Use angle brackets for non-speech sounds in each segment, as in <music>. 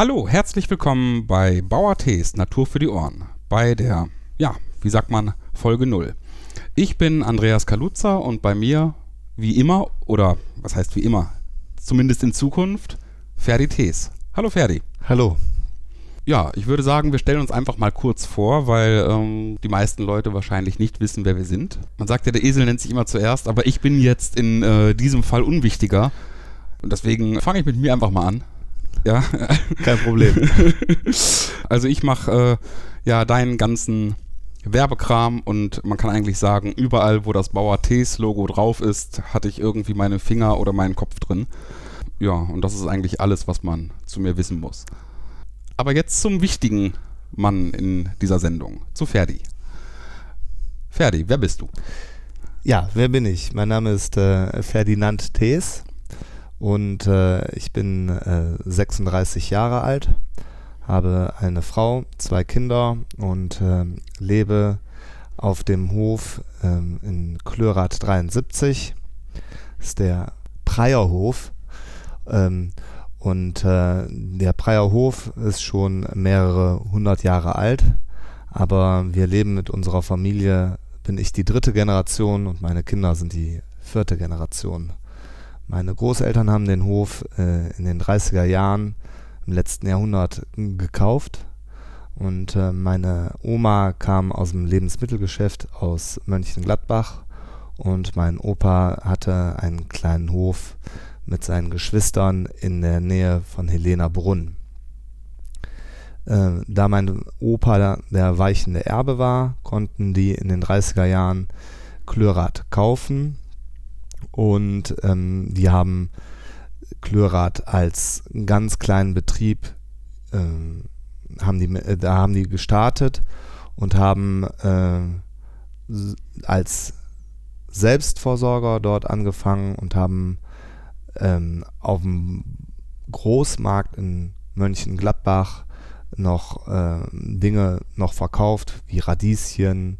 Hallo, herzlich willkommen bei Bauer Tees Natur für die Ohren. Bei der, ja, wie sagt man, Folge 0. Ich bin Andreas Kaluza und bei mir, wie immer, oder was heißt wie immer, zumindest in Zukunft, Ferdi Tees. Hallo Ferdi. Hallo. Ja, ich würde sagen, wir stellen uns einfach mal kurz vor, weil ähm, die meisten Leute wahrscheinlich nicht wissen, wer wir sind. Man sagt ja, der Esel nennt sich immer zuerst, aber ich bin jetzt in äh, diesem Fall unwichtiger. Und deswegen fange ich mit mir einfach mal an. Ja. Kein Problem. <laughs> also ich mache äh, ja deinen ganzen Werbekram und man kann eigentlich sagen, überall, wo das Bauer Tees Logo drauf ist, hatte ich irgendwie meine Finger oder meinen Kopf drin. Ja, und das ist eigentlich alles, was man zu mir wissen muss. Aber jetzt zum wichtigen Mann in dieser Sendung, zu Ferdi. Ferdi, wer bist du? Ja, wer bin ich? Mein Name ist äh, Ferdinand Thees und äh, ich bin äh, 36 Jahre alt, habe eine Frau, zwei Kinder und äh, lebe auf dem Hof ähm, in Klörath 73. Das ist der Preierhof. Ähm, und äh, der Preierhof ist schon mehrere hundert Jahre alt, aber wir leben mit unserer Familie, bin ich die dritte Generation und meine Kinder sind die vierte Generation. Meine Großeltern haben den Hof äh, in den 30er Jahren im letzten Jahrhundert gekauft. Und äh, meine Oma kam aus dem Lebensmittelgeschäft aus Mönchengladbach. Und mein Opa hatte einen kleinen Hof mit seinen Geschwistern in der Nähe von Helena Brunn. Äh, da mein Opa der weichende Erbe war, konnten die in den 30er Jahren Klörath kaufen und ähm, die haben Klörath als ganz kleinen Betrieb ähm, haben die, äh, da haben die gestartet und haben äh, als Selbstversorger dort angefangen und haben ähm, auf dem Großmarkt in Mönchengladbach noch äh, Dinge noch verkauft, wie Radieschen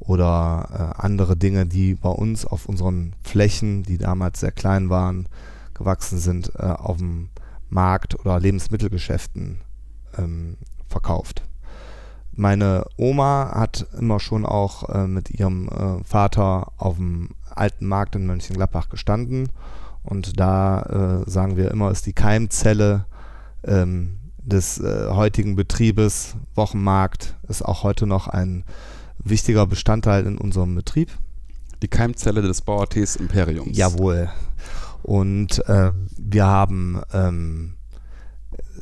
oder äh, andere Dinge, die bei uns auf unseren Flächen, die damals sehr klein waren, gewachsen sind, äh, auf dem Markt oder Lebensmittelgeschäften ähm, verkauft. Meine Oma hat immer schon auch äh, mit ihrem äh, Vater auf dem alten Markt in Mönchengladbach gestanden und da äh, sagen wir immer, ist die Keimzelle ähm, des äh, heutigen Betriebes. Wochenmarkt ist auch heute noch ein wichtiger Bestandteil in unserem Betrieb. Die Keimzelle des Bauertees Imperiums. Jawohl. Und äh, wir haben, ähm,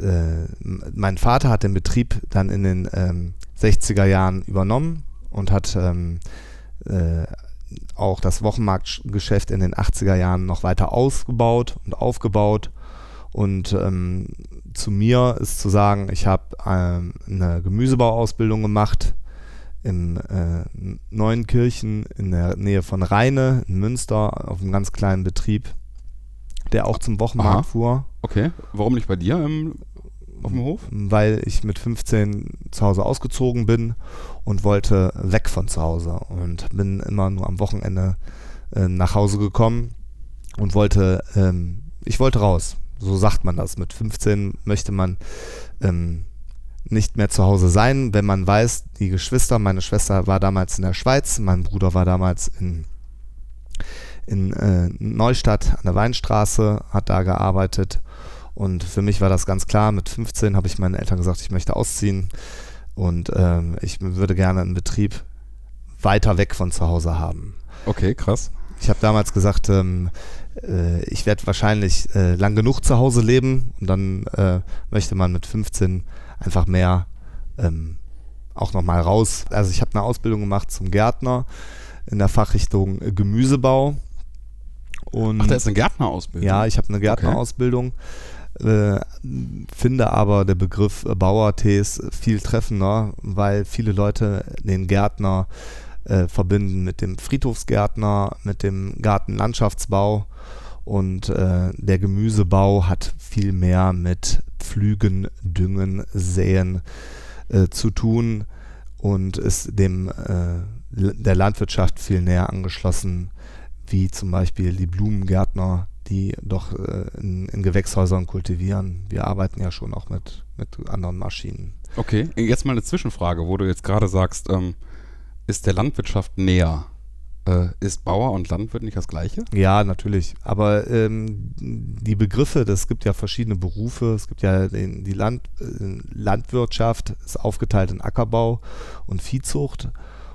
äh, mein Vater hat den Betrieb dann in den ähm, 60er Jahren übernommen und hat ähm, äh, auch das Wochenmarktgeschäft in den 80er Jahren noch weiter ausgebaut und aufgebaut. Und ähm, zu mir ist zu sagen, ich habe ähm, eine Gemüsebauausbildung gemacht in äh, Neuenkirchen in der Nähe von Rheine in Münster auf einem ganz kleinen Betrieb, der auch zum Wochenmarkt Aha. fuhr. Okay, warum nicht bei dir im auf dem Hof? Weil ich mit 15 zu Hause ausgezogen bin und wollte weg von zu Hause und bin immer nur am Wochenende äh, nach Hause gekommen und wollte, ähm, ich wollte raus. So sagt man das. Mit 15 möchte man ähm, nicht mehr zu Hause sein, wenn man weiß, die Geschwister, meine Schwester war damals in der Schweiz, mein Bruder war damals in, in äh, Neustadt an der Weinstraße, hat da gearbeitet und für mich war das ganz klar. Mit 15 habe ich meinen Eltern gesagt, ich möchte ausziehen und ähm, ich würde gerne einen Betrieb weiter weg von zu Hause haben. Okay, krass. Ich habe damals gesagt, ähm, äh, ich werde wahrscheinlich äh, lang genug zu Hause leben und dann äh, möchte man mit 15 einfach mehr ähm, auch nochmal raus. Also ich habe eine Ausbildung gemacht zum Gärtner in der Fachrichtung Gemüsebau. Und Ach, da ist eine Gärtnerausbildung? Ja, ich habe eine Gärtnerausbildung. Okay. Äh, finde aber der Begriff Bauertees viel treffender, weil viele Leute den Gärtner äh, verbinden mit dem Friedhofsgärtner, mit dem Gartenlandschaftsbau und äh, der Gemüsebau hat viel mehr mit Pflügen, Düngen, Säen äh, zu tun und ist dem äh, der Landwirtschaft viel näher angeschlossen, wie zum Beispiel die Blumengärtner, die doch äh, in, in, Gewächshäusern kultivieren. Wir arbeiten ja schon auch mit, mit anderen Maschinen. Okay, jetzt mal eine Zwischenfrage, wo du jetzt gerade sagst, ähm, ist der Landwirtschaft näher? Äh, ist Bauer und Landwirt nicht das Gleiche? Ja, natürlich. Aber ähm, die Begriffe, das gibt ja verschiedene Berufe. Es gibt ja den, die Land, äh, Landwirtschaft, ist aufgeteilt in Ackerbau und Viehzucht.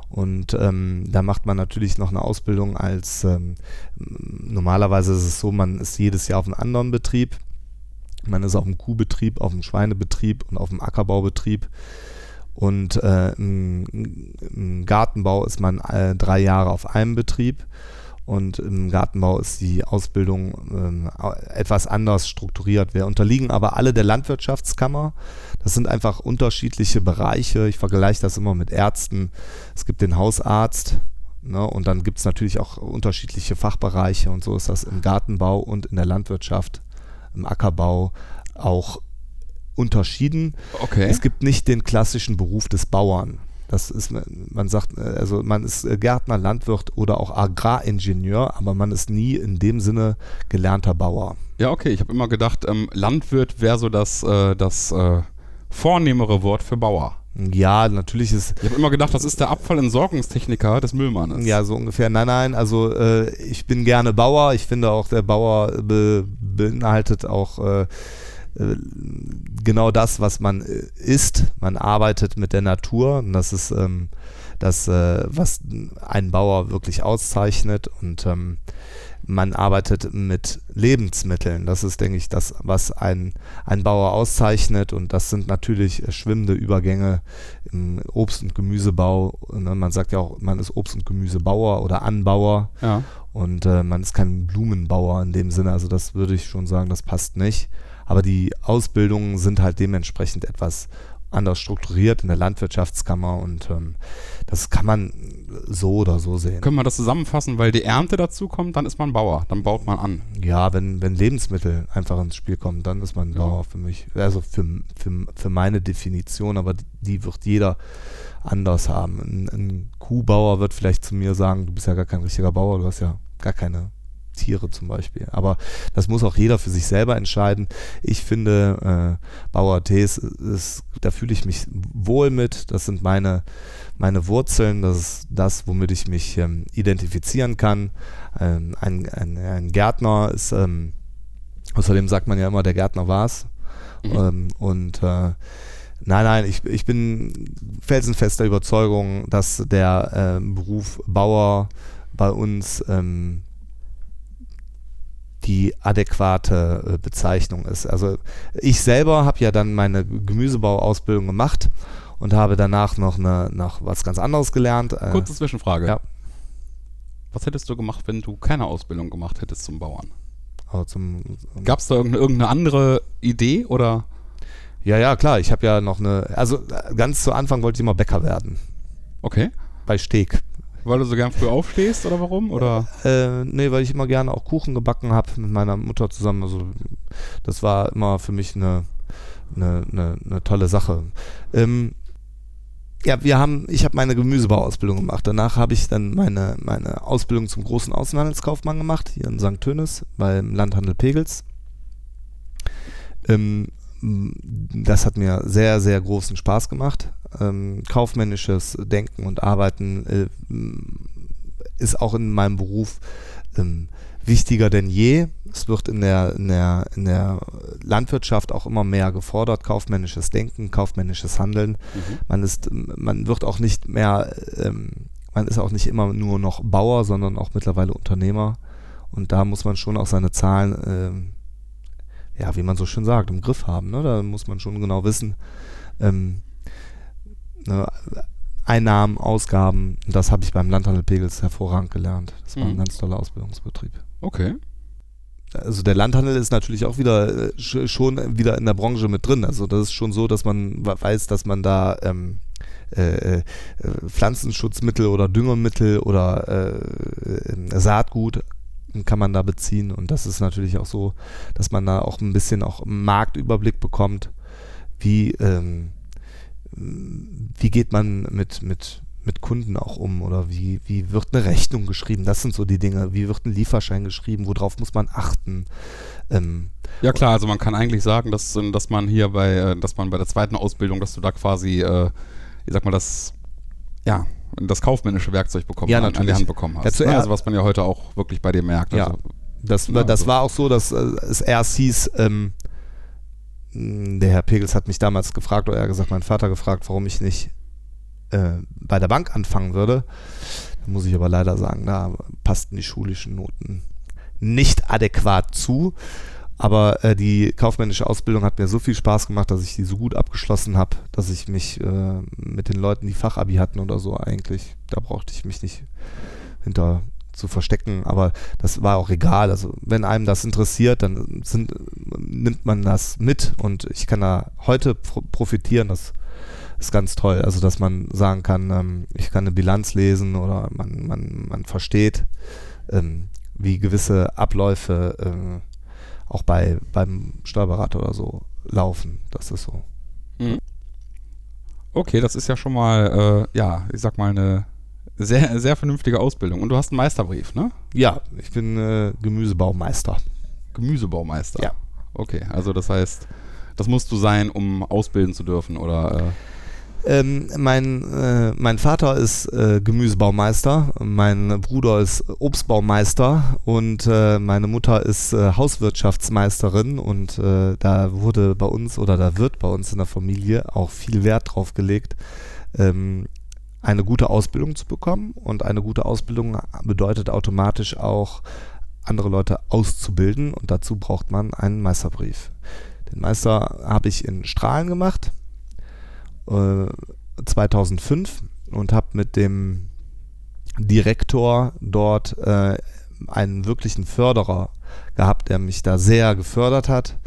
Und ähm, da macht man natürlich noch eine Ausbildung als, ähm, normalerweise ist es so, man ist jedes Jahr auf einem anderen Betrieb. Man ist auf dem Kuhbetrieb, auf dem Schweinebetrieb und auf dem Ackerbaubetrieb. Und äh, im, im, Gartenbau ist man äh, drei Jahre auf einem Betrieb. Und im Gartenbau ist die Ausbildung ähm, etwas anders strukturiert. Wir unterliegen aber alle der Landwirtschaftskammer. Das sind einfach unterschiedliche Bereiche. Ich vergleiche das immer mit Ärzten. Es gibt den Hausarzt, Ne, und dann gibt es natürlich auch unterschiedliche Fachbereiche und so ist das im Gartenbau und in der Landwirtschaft, im Ackerbau auch unterschieden. Okay. Es gibt nicht den klassischen Beruf des Bauern. Das ist, man sagt, also man ist Gärtner, Landwirt oder auch Agraringenieur, aber man ist nie in dem Sinne gelernter Bauer. Ja, okay. Ich habe immer gedacht, ähm, Landwirt wäre so das, äh, das äh, vornehmere Wort für Bauer. Ja, natürlich ist. Ich habe immer gedacht, das ist der Abfallentsorgungstechniker des Müllmannes. Ja, so ungefähr. Nein, nein, also äh, ich bin gerne Bauer. Ich finde auch, der Bauer be beinhaltet auch äh, genau das, was man äh, ist. Man arbeitet mit der Natur und das ist ähm, das, äh, was einen Bauer wirklich auszeichnet und ähm, man arbeitet mit Lebensmitteln. Das ist, denke ich, das, was ein, ein Bauer auszeichnet. Und das sind natürlich schwimmende Übergänge im Obst- und Gemüsebau. Ne, man sagt ja auch, man ist Obst- und Gemüsebauer oder Anbauer. Ja. Und äh, man ist kein Blumenbauer in dem Sinne. Also das würde ich schon sagen, das passt nicht aber die Ausbildungen sind halt dementsprechend etwas anders strukturiert in der Landwirtschaftskammer und ähm, das kann man so oder so sehen. Können wir das zusammenfassen, weil die Ernte dazu kommt, dann ist man Bauer, dann baut man an. Ja, wenn, wenn Lebensmittel einfach ins Spiel kommen, dann ist man ja. Bauer für mich. Also für, für, für meine Definition, aber die wird jeder anders haben. Ein, ein Kuhbauer wird vielleicht zu mir sagen, du bist ja gar kein richtiger Bauer, du hast ja gar keine Tiere zum Beispiel. Aber das muss auch jeder für sich selber entscheiden. Ich finde, äh, Bauer Tees, ist, da fühle ich mich wohl mit. Das sind meine, meine Wurzeln. Das ist das, womit ich mich ähm, identifizieren kann. Ähm, ein, ein, ein, Gärtner ist, ähm, außerdem sagt man ja immer, der Gärtner war's. Mhm. Ähm, und äh, Nein, nein, ich, ich bin felsenfester Überzeugung, dass der äh, Beruf Bauer bei uns ähm, die adäquate äh, Bezeichnung ist. Also ich selber habe ja dann meine Gemüsebauausbildung gemacht und habe danach noch, eine, noch was ganz anderes gelernt. Äh, Kurze Zwischenfrage. Ja. Was hättest du gemacht, wenn du keine Ausbildung gemacht hättest zum Bauern? Also zum, Gab es da irgendeine, irgendeine andere Idee oder? Ja, ja, klar. Ich habe ja noch eine, also äh, ganz zu Anfang wollte ich immer Bäcker werden. Okay. Bei Steg. Weil du so gern früh aufstehst oder warum? Oder? Äh, nee, weil ich immer gerne auch Kuchen gebacken habe mit meiner Mutter zusammen. Also das war immer für mich eine, eine, eine, eine tolle Sache. Ähm, ja, wir haben, ich habe meine Gemüsebauausbildung gemacht. Danach habe ich dann meine, meine Ausbildung zum großen Außenhandelskaufmann gemacht, hier in St. Tönis beim Landhandel Pegels. Ähm, das hat mir sehr, sehr großen Spaß gemacht. Ähm, kaufmännisches Denken und Arbeiten äh, ist auch in meinem Beruf ähm, wichtiger denn je. Es wird in der, in, der, in der Landwirtschaft auch immer mehr gefordert, kaufmännisches Denken, kaufmännisches Handeln. Mhm. Man, ist, man wird auch nicht mehr, ähm, man ist auch nicht immer nur noch Bauer, sondern auch mittlerweile Unternehmer. Und da muss man schon auch seine Zahlen ähm, ja, wie man so schön sagt, im Griff haben. Ne? Da muss man schon genau wissen, ähm, ne, Einnahmen, Ausgaben, das habe ich beim Landhandel Pegels hervorragend gelernt. Das war mhm. ein ganz toller Ausbildungsbetrieb. Okay. Also der Landhandel ist natürlich auch wieder äh, schon wieder in der Branche mit drin. Also das ist schon so, dass man weiß, dass man da ähm, äh, äh, Pflanzenschutzmittel oder Düngemittel oder äh, Saatgut kann man da beziehen. Und das ist natürlich auch so, dass man da auch ein bisschen auch Marktüberblick bekommt, wie, ähm, wie geht man mit, mit, mit Kunden auch um oder wie, wie wird eine Rechnung geschrieben? Das sind so die Dinge. Wie wird ein Lieferschein geschrieben? Worauf muss man achten? Ähm, ja klar, also man kann eigentlich sagen, dass, dass man hier bei, äh, dass man bei der zweiten Ausbildung, dass du da quasi, äh, ich sag mal, das, ja, das kaufmännische Werkzeug bekommen ja, an, an die Hand bekommen hast. Ja, ne? Also was man ja heute auch wirklich bei dir merkt. Ja, also, das, ja, das so. war auch so, dass äh, es erst hieß, ähm, der Herr Pegels hat mich damals gefragt, oder er gesagt, mein Vater gefragt, warum ich nicht äh, bei der Bank anfangen würde. Da muss ich aber leider sagen, da passten die schulischen Noten nicht adäquat zu. Aber äh, die kaufmännische Ausbildung hat mir so viel Spaß gemacht, dass ich die so gut abgeschlossen habe, dass ich mich äh, mit den Leuten, die Fachabi hatten oder so, eigentlich, da brauchte ich mich nicht hinter zu verstecken. Aber das war auch egal. Also wenn einem das interessiert, dann sind, nimmt man das mit und ich kann da heute profitieren. Das ist ganz toll. Also dass man sagen kann, ähm, ich kann eine Bilanz lesen oder man, man, man versteht, ähm, wie gewisse Abläufe äh, auch bei, beim Steuerberater oder so laufen. Das ist so. Mhm. Okay, das ist ja schon mal, äh, ja, ich sag mal, eine sehr, sehr vernünftige Ausbildung. Und du hast einen Meisterbrief, ne? Ja, ich bin äh, Gemüsebaumeister. Gemüsebaumeister? Ja. Okay, also das heißt, das musst du sein, um ausbilden zu dürfen, oder? Äh ähm, mein, äh, mein Vater ist äh, Gemüsebaumeister, mein Bruder ist Obstbaumeister und äh, meine Mutter ist äh, Hauswirtschaftsmeisterin und äh, da wurde bei uns oder da wird bei uns in der Familie auch viel Wert drauf gelegt, ähm, eine gute Ausbildung zu bekommen und eine gute Ausbildung bedeutet automatisch auch andere Leute auszubilden und dazu braucht man einen Meisterbrief. Den Meister habe ich in Strahlen gemacht 2005 äh, und habe mit dem Direktor dort äh, einen wirklichen Förderer gehabt, der mich da sehr gefördert hat.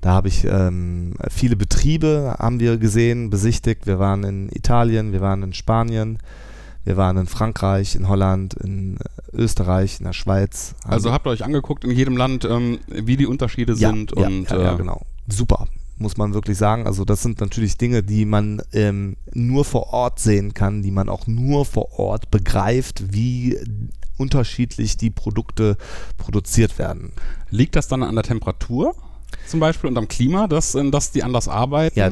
Da habe ich ähm, viele Betriebe haben wir gesehen, besichtigt. Wir waren in Italien, wir waren in Spanien, wir waren in Frankreich, in Holland, in Österreich, in der Schweiz. Also habt ihr euch angeguckt in jedem Land, ähm, wie die Unterschiede ja, sind ja, und ja, ja, äh, genau. Super muss man wirklich sagen. Also das sind natürlich Dinge, die man ähm, nur vor Ort sehen kann, die man auch nur vor Ort begreift, wie unterschiedlich die Produkte produziert werden. Liegt das dann an der Temperatur zum Beispiel und am Klima, dass, äh, dass die anders arbeiten? Ja,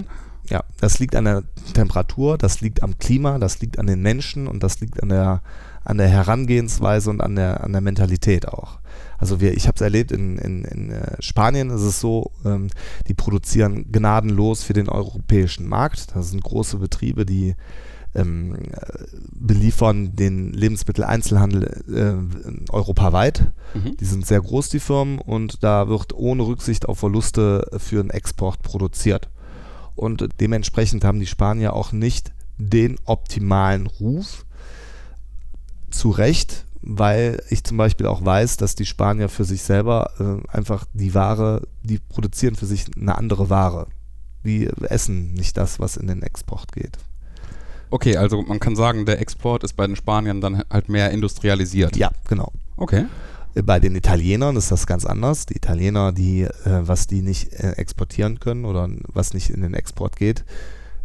ja, das liegt an der Temperatur, das liegt am Klima, das liegt an den Menschen und das liegt an der, an der Herangehensweise und an der, an der Mentalität auch. Also wir, ich habe es erlebt, in, in, in äh, Spanien ist es so, ähm, die produzieren gnadenlos für den europäischen Markt. Das sind große Betriebe, die ähm, beliefern den Lebensmitteleinzelhandel äh, europaweit. Mhm. Die sind sehr groß, die Firmen, und da wird ohne Rücksicht auf Verluste für den Export produziert. Und dementsprechend haben die Spanier auch nicht den optimalen Ruf. Zu Recht, weil ich zum Beispiel auch weiß, dass die Spanier für sich selber äh, einfach die Ware, die produzieren für sich eine andere Ware. Die essen nicht das, was in den Export geht. Okay, also man kann sagen, der Export ist bei den Spaniern dann halt mehr industrialisiert. Ja, genau. Okay. Äh, bei den Italienern ist das ganz anders. Die Italiener, die, äh, was die nicht äh, exportieren können oder was nicht in den Export geht,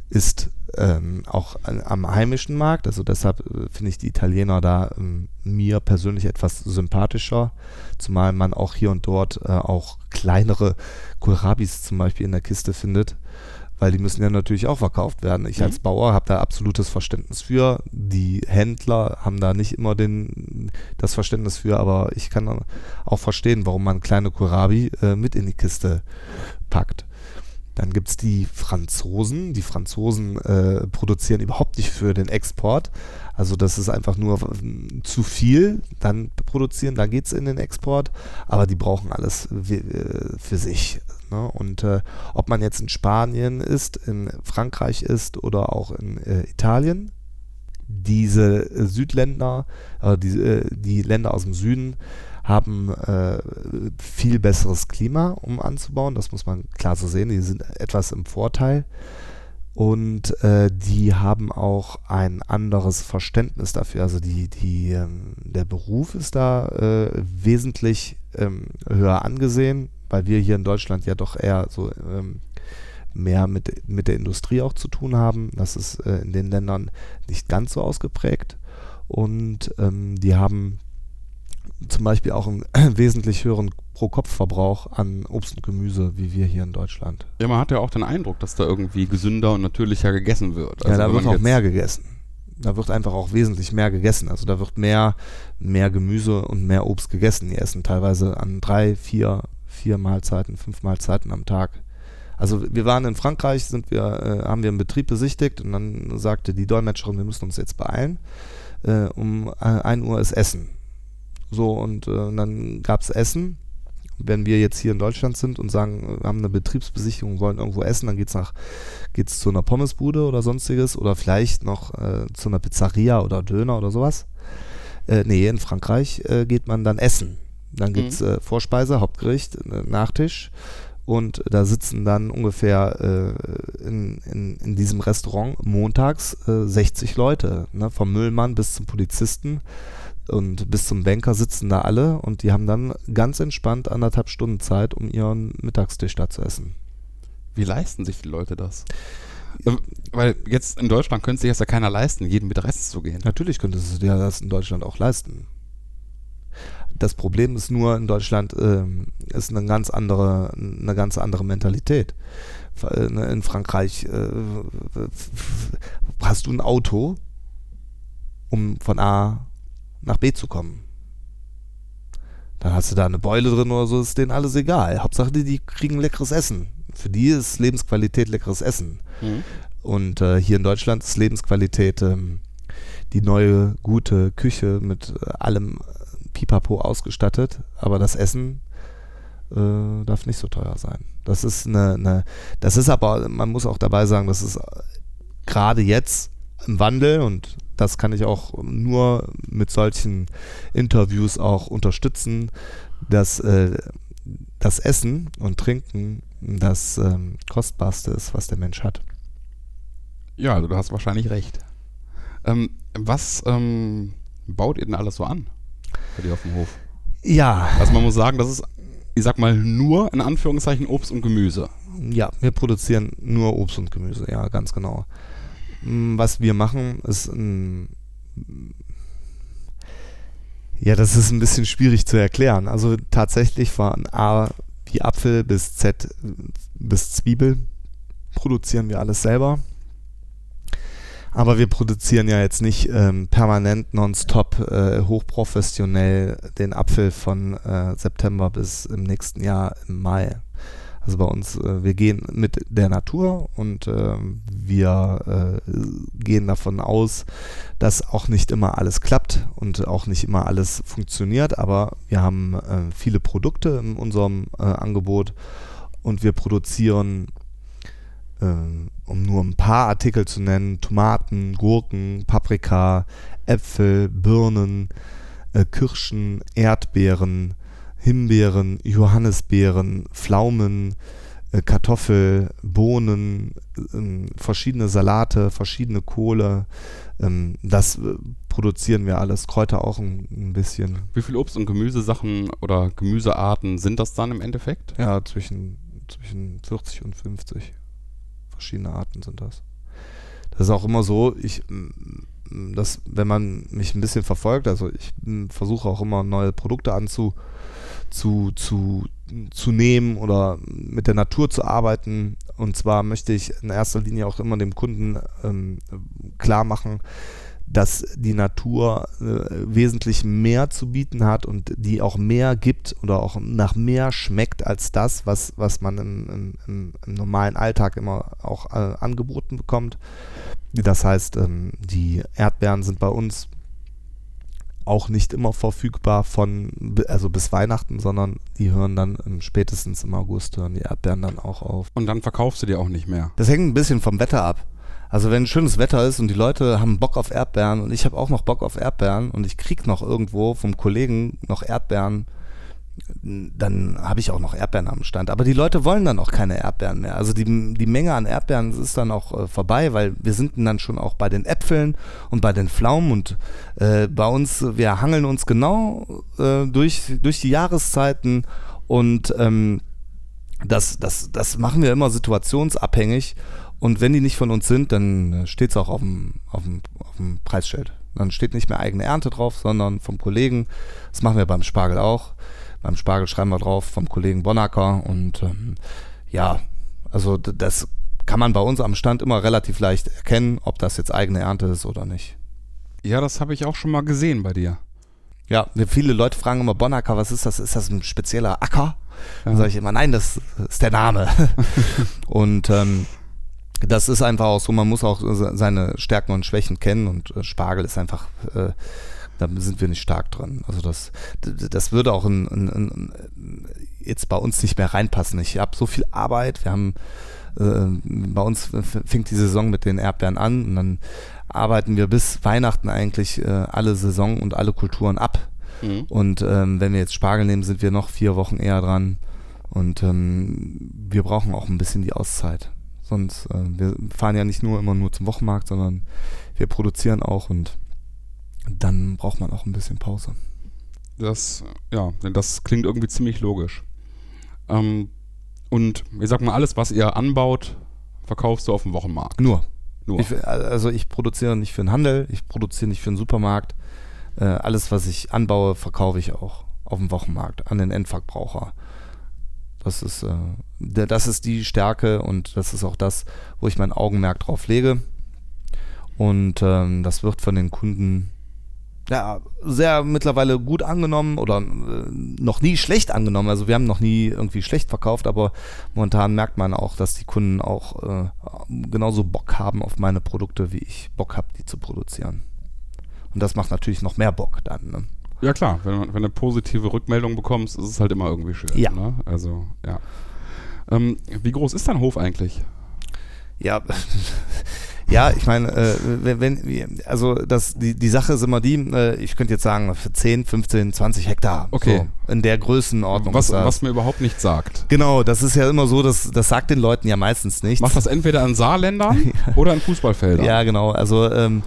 ist ähm, auch am heimischen Markt. Also deshalb äh, finde ich die Italiener da ähm, mir persönlich etwas sympathischer, zumal man auch hier und dort äh, auch kleinere Kohlrabis zum Beispiel in der Kiste findet, weil die müssen ja natürlich auch verkauft werden. Ich mhm. als Bauer habe da absolutes Verständnis für. Die Händler haben da nicht immer den, das Verständnis für, aber ich kann auch verstehen, warum man kleine Kohlrabi äh, mit in die Kiste packt. Dann gibt es die Franzosen. Die Franzosen äh, produzieren überhaupt nicht für den Export. Also das ist einfach nur äh, zu viel. Dann produzieren, dann geht es in den Export. Aber die brauchen alles äh, für sich. Ne? Und äh, ob man jetzt in Spanien ist, in Frankreich ist oder auch in äh, Italien, diese Südländer, die, die Länder aus dem Süden, haben äh, viel besseres Klima, um anzubauen. Das muss man klar so sehen. Die sind etwas im Vorteil. Und äh, die haben auch ein anderes Verständnis dafür. Also die, die, ähm, der Beruf ist da äh, wesentlich ähm, höher angesehen, weil wir hier in Deutschland ja doch eher so ähm, mehr mit, mit der Industrie auch zu tun haben. Das ist äh, in den Ländern nicht ganz so ausgeprägt. Und ähm, die haben zum Beispiel auch einen <clears throat> wesentlich höheren Pro-Kopf-Verbrauch an Obst und Gemüse wie wir hier in Deutschland. Ja, man hat ja auch den Eindruck, dass da irgendwie gesünder und natürlicher gegessen wird. Also ja, da wird auch mehr gegessen. Da wird einfach auch wesentlich mehr gegessen. Also da wird mehr, mehr Gemüse und mehr Obst gegessen. Die essen teilweise an drei, vier, vier Mahlzeiten, fünf Mahlzeiten am Tag. Also wir waren in Frankreich, sind wir, äh, haben wir einen Betrieb besichtigt und dann sagte die Dolmetscherin, wir müssen uns jetzt beeilen. Äh, um 1 Uhr ist Essen. So, und, äh, und dann gab es Essen. Wenn wir jetzt hier in Deutschland sind und sagen, wir haben eine Betriebsbesichtigung, wollen irgendwo essen, dann geht es geht's zu einer Pommesbude oder sonstiges oder vielleicht noch äh, zu einer Pizzeria oder Döner oder sowas. Äh, nee, in Frankreich äh, geht man dann essen. Dann gibt es mhm. äh, Vorspeise, Hauptgericht, äh, Nachtisch und da sitzen dann ungefähr äh, in, in, in diesem Restaurant montags äh, 60 Leute, ne? vom Müllmann bis zum Polizisten und bis zum Banker sitzen da alle und die haben dann ganz entspannt anderthalb Stunden Zeit, um ihren Mittagstisch da zu essen. Wie leisten sich die Leute das? Ähm, weil jetzt in Deutschland könnte sich das ja keiner leisten, jeden Mittagessen zu gehen. Natürlich könnte es dir das in Deutschland auch leisten. Das Problem ist nur, in Deutschland äh, ist eine ganz andere, eine ganz andere Mentalität. Äh, ne, in Frankreich äh, hast du ein Auto, um von A nach B zu kommen. Dann hast du da eine Beule drin oder so, ist denen alles egal. Hauptsache, die, die kriegen leckeres Essen. Für die ist Lebensqualität leckeres Essen. Mhm. Und äh, hier in Deutschland ist Lebensqualität ähm, die neue, gute Küche mit äh, allem Pipapo ausgestattet, aber das Essen äh, darf nicht so teuer sein. Das ist eine, eine, das ist aber, man muss auch dabei sagen, das ist gerade jetzt im Wandel und das kann ich auch nur mit solchen Interviews auch unterstützen, dass äh, das Essen und Trinken das ähm, Kostbarste ist, was der Mensch hat. Ja, also du hast wahrscheinlich recht. Ähm, was ähm, baut ihr denn alles so an bei dir auf dem Hof? Ja. Also man muss sagen, das ist, ich sag mal, nur in Anführungszeichen Obst und Gemüse. Ja, wir produzieren nur Obst und Gemüse, ja, ganz genau. Mm, was wir machen, ist ein. Ja, das ist ein bisschen schwierig zu erklären. Also tatsächlich von A wie Apfel bis Z bis Zwiebel produzieren wir alles selber. Aber wir produzieren ja jetzt nicht ähm, permanent nonstop äh, hochprofessionell den Apfel von äh, September bis im nächsten Jahr im Mai. Also bei uns, äh, wir gehen mit der Natur und äh, wir äh, gehen davon aus, dass auch nicht immer alles klappt und auch nicht immer alles funktioniert, aber wir haben äh, viele Produkte in unserem äh, Angebot und wir produzieren, äh, um nur ein paar Artikel zu nennen, Tomaten, Gurken, Paprika, Äpfel, Birnen, Kirschen, Erdbeeren, Himbeeren, Johannisbeeren, Pflaumen, äh, Kartoffel, Bohnen, äh, verschiedene Salate, verschiedene Kohle. Ähm, das äh, produzieren wir alles. Kräuter auch ein, bisschen. Wie viel Obst- und Gemüsesachen oder Gemüsearten sind das dann im Endeffekt? Ja, zwischen, zwischen 40 und 50 verschiedene Arten sind das. Das ist auch immer so, ich, dass, wenn man mich ein bisschen verfolgt, also ich versuche auch immer neue Produkte anzu zu, zu, zu nehmen oder mit der Natur zu arbeiten. Und zwar möchte ich in erster Linie auch immer dem Kunden ähm, klar machen, dass die Natur äh, wesentlich mehr zu bieten hat und die auch mehr gibt oder auch nach mehr schmeckt als das, was, was man im, im, im normalen Alltag immer auch äh, angeboten bekommt. Das heißt, ähm, die Erdbeeren sind bei uns auch nicht immer verfügbar von, also bis Weihnachten, sondern die hören dann spätestens im August, hören die Erdbeeren dann auch auf. Und dann verkaufst du die auch nicht mehr. Das hängt ein bisschen vom Wetter ab. Also wenn schönes Wetter ist und die Leute haben Bock auf Erdbeeren und ich habe auch noch Bock auf Erdbeeren und ich krieg noch irgendwo vom Kollegen noch Erdbeeren, dann habe ich auch noch Erdbeeren am Stand. Aber die Leute wollen dann auch keine Erdbeeren mehr. Also die, die Menge an Erdbeeren ist dann auch äh, vorbei, weil wir sind dann schon auch bei den Äpfeln und bei den Pflaumen und äh, bei uns, wir hangeln uns genau äh, durch, durch die Jahreszeiten und ähm, das, das, das machen wir immer situationsabhängig. Und wenn die nicht von uns sind, dann steht es auch auf dem, auf, dem, auf dem Preisschild. Dann steht nicht mehr eigene Ernte drauf, sondern vom Kollegen. Das machen wir beim Spargel auch. Beim Spargel schreiben wir drauf vom Kollegen Bonacker. Und ähm, ja, also das kann man bei uns am Stand immer relativ leicht erkennen, ob das jetzt eigene Ernte ist oder nicht. Ja, das habe ich auch schon mal gesehen bei dir. Ja, viele Leute fragen immer, Bonacker, was ist das? Ist das ein spezieller Acker? Dann ja. sage ich immer, nein, das ist der Name. <laughs> und ähm, das ist einfach auch so, man muss auch seine Stärken und Schwächen kennen und äh, Spargel ist einfach, äh, da sind wir nicht stark dran. Also das, das würde auch in, in, in, jetzt bei uns nicht mehr reinpassen. Ich habe so viel Arbeit, wir haben äh, bei uns fängt die Saison mit den Erdbeeren an und dann arbeiten wir bis Weihnachten eigentlich äh, alle Saison und alle Kulturen ab. Mhm. Und ähm, wenn wir jetzt Spargel nehmen, sind wir noch vier Wochen eher dran. Und ähm, wir brauchen auch ein bisschen die Auszeit. Sonst, äh, wir fahren ja nicht nur immer nur zum Wochenmarkt, sondern wir produzieren auch und dann braucht man auch ein bisschen Pause. Das, ja, das klingt irgendwie ziemlich logisch. Ähm, und ich sag mal, alles, was ihr anbaut, verkaufst du auf dem Wochenmarkt. Nur. Nur. Ich, also ich produziere nicht für den Handel, ich produziere nicht für den Supermarkt. Äh, alles, was ich anbaue, verkaufe ich auch auf dem Wochenmarkt an den Endverbraucher. Das ist, äh, der, das ist die Stärke und das ist auch das, wo ich mein Augenmerk drauf lege. Und ähm, das wird von den Kunden ja, sehr mittlerweile gut angenommen oder äh, noch nie schlecht angenommen. Also wir haben noch nie irgendwie schlecht verkauft, aber momentan merkt man auch, dass die Kunden auch äh, genauso Bock haben auf meine Produkte, wie ich Bock habe, die zu produzieren. Und das macht natürlich noch mehr Bock dann. Ne? Ja klar, wenn, wenn du eine positive Rückmeldung bekommst, ist es halt immer irgendwie schön. Ja. Ne? Also, ja. Ähm, wie groß ist dein Hof eigentlich? Ja, <laughs> ja, ich meine, äh, wenn, wenn, also das, die, die Sache ist immer die, äh, ich könnte jetzt sagen, für 10, 15, 20 Hektar. Okay. So, in der Größenordnung. Was, was mir überhaupt nicht sagt. Genau, das ist ja immer so, dass, das sagt den Leuten ja meistens nichts. Macht das entweder an Saarländern <laughs> oder an Fußballfeldern? Ja, genau. Also, ähm,